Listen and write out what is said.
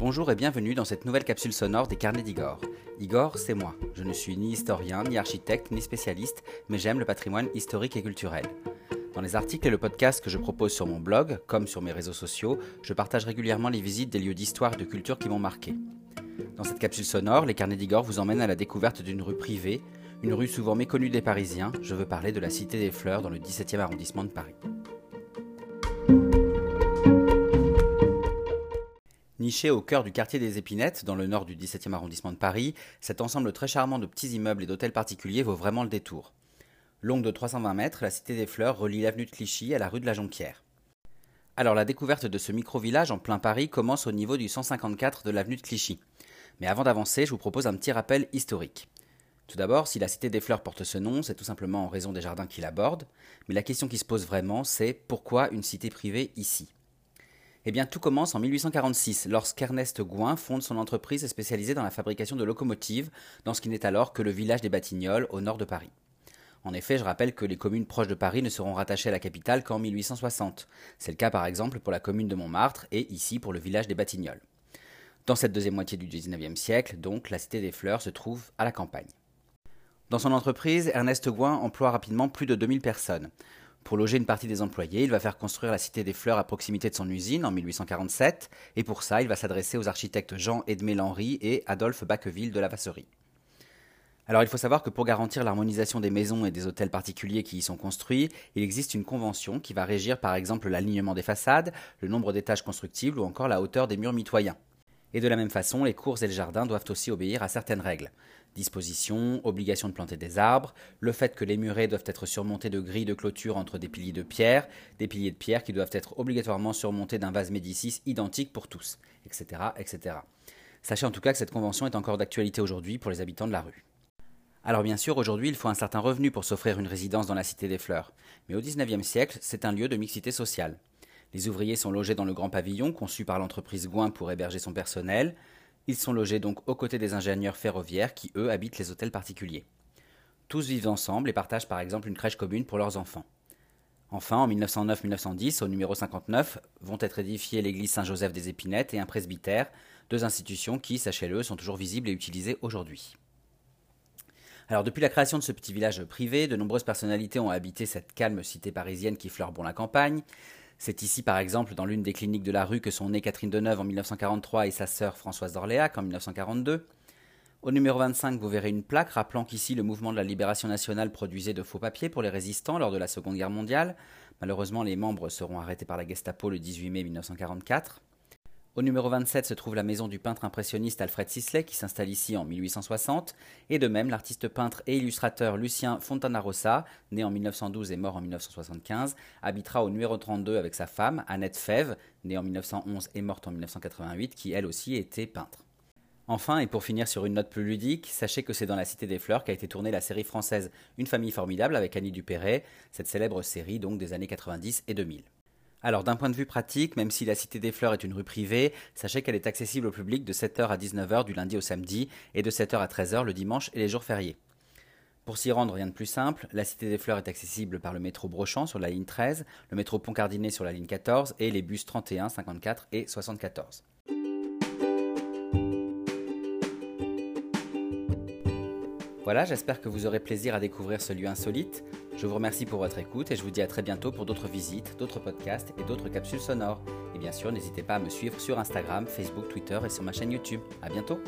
Bonjour et bienvenue dans cette nouvelle capsule sonore des carnets d'Igor. Igor, c'est moi. Je ne suis ni historien, ni architecte, ni spécialiste, mais j'aime le patrimoine historique et culturel. Dans les articles et le podcast que je propose sur mon blog, comme sur mes réseaux sociaux, je partage régulièrement les visites des lieux d'histoire et de culture qui m'ont marqué. Dans cette capsule sonore, les carnets d'Igor vous emmènent à la découverte d'une rue privée, une rue souvent méconnue des Parisiens. Je veux parler de la Cité des Fleurs dans le 17e arrondissement de Paris. Au cœur du quartier des Épinettes, dans le nord du 17e arrondissement de Paris, cet ensemble très charmant de petits immeubles et d'hôtels particuliers vaut vraiment le détour. Longue de 320 mètres, la Cité des Fleurs relie l'avenue de Clichy à la rue de la Jonquière. Alors la découverte de ce micro-village en plein Paris commence au niveau du 154 de l'avenue de Clichy. Mais avant d'avancer, je vous propose un petit rappel historique. Tout d'abord, si la Cité des Fleurs porte ce nom, c'est tout simplement en raison des jardins qui l'abordent, mais la question qui se pose vraiment, c'est pourquoi une cité privée ici? Eh bien, tout commence en 1846, lorsqu'Ernest Gouin fonde son entreprise spécialisée dans la fabrication de locomotives, dans ce qui n'est alors que le village des Batignolles, au nord de Paris. En effet, je rappelle que les communes proches de Paris ne seront rattachées à la capitale qu'en 1860. C'est le cas par exemple pour la commune de Montmartre et ici pour le village des Batignolles. Dans cette deuxième moitié du XIXe siècle, donc, la Cité des Fleurs se trouve à la campagne. Dans son entreprise, Ernest Gouin emploie rapidement plus de 2000 personnes. Pour loger une partie des employés, il va faire construire la Cité des Fleurs à proximité de son usine en 1847, et pour ça, il va s'adresser aux architectes Jean-Edmé Lenry et Adolphe Bacqueville de la Vasserie. Alors il faut savoir que pour garantir l'harmonisation des maisons et des hôtels particuliers qui y sont construits, il existe une convention qui va régir par exemple l'alignement des façades, le nombre d'étages constructibles ou encore la hauteur des murs mitoyens. Et de la même façon, les cours et les jardins doivent aussi obéir à certaines règles. Dispositions, obligation de planter des arbres, le fait que les murets doivent être surmontés de grilles de clôture entre des piliers de pierre, des piliers de pierre qui doivent être obligatoirement surmontés d'un vase Médicis identique pour tous, etc., etc. Sachez en tout cas que cette convention est encore d'actualité aujourd'hui pour les habitants de la rue. Alors bien sûr, aujourd'hui, il faut un certain revenu pour s'offrir une résidence dans la Cité des Fleurs, mais au XIXe siècle, c'est un lieu de mixité sociale. Les ouvriers sont logés dans le grand pavillon conçu par l'entreprise Gouin pour héberger son personnel. Ils sont logés donc aux côtés des ingénieurs ferroviaires qui, eux, habitent les hôtels particuliers. Tous vivent ensemble et partagent par exemple une crèche commune pour leurs enfants. Enfin, en 1909-1910, au numéro 59, vont être édifiées l'église Saint-Joseph des Épinettes et un presbytère, deux institutions qui, sachez-le, sont toujours visibles et utilisées aujourd'hui. Alors depuis la création de ce petit village privé, de nombreuses personnalités ont habité cette calme cité parisienne qui fleure bon la campagne. C'est ici, par exemple, dans l'une des cliniques de la rue que sont nées Catherine Deneuve en 1943 et sa sœur Françoise d'Orléac en 1942. Au numéro 25, vous verrez une plaque rappelant qu'ici le mouvement de la libération nationale produisait de faux papiers pour les résistants lors de la Seconde Guerre mondiale. Malheureusement, les membres seront arrêtés par la Gestapo le 18 mai 1944. Au numéro 27 se trouve la maison du peintre impressionniste Alfred Sisley qui s'installe ici en 1860, et de même l'artiste peintre et illustrateur Lucien Fontanarossa, né en 1912 et mort en 1975, habitera au numéro 32 avec sa femme Annette Fève, née en 1911 et morte en 1988, qui elle aussi était peintre. Enfin, et pour finir sur une note plus ludique, sachez que c'est dans la Cité des Fleurs qu'a été tournée la série française Une famille formidable avec Annie Dupéret, cette célèbre série donc des années 90 et 2000. Alors d'un point de vue pratique, même si la Cité des Fleurs est une rue privée, sachez qu'elle est accessible au public de 7h à 19h du lundi au samedi et de 7h à 13h le dimanche et les jours fériés. Pour s'y rendre, rien de plus simple, la Cité des Fleurs est accessible par le métro Brochamp sur la ligne 13, le métro Pont-Cardinet sur la ligne 14 et les bus 31, 54 et 74. Voilà, j'espère que vous aurez plaisir à découvrir ce lieu insolite. Je vous remercie pour votre écoute et je vous dis à très bientôt pour d'autres visites, d'autres podcasts et d'autres capsules sonores. Et bien sûr, n'hésitez pas à me suivre sur Instagram, Facebook, Twitter et sur ma chaîne YouTube. À bientôt!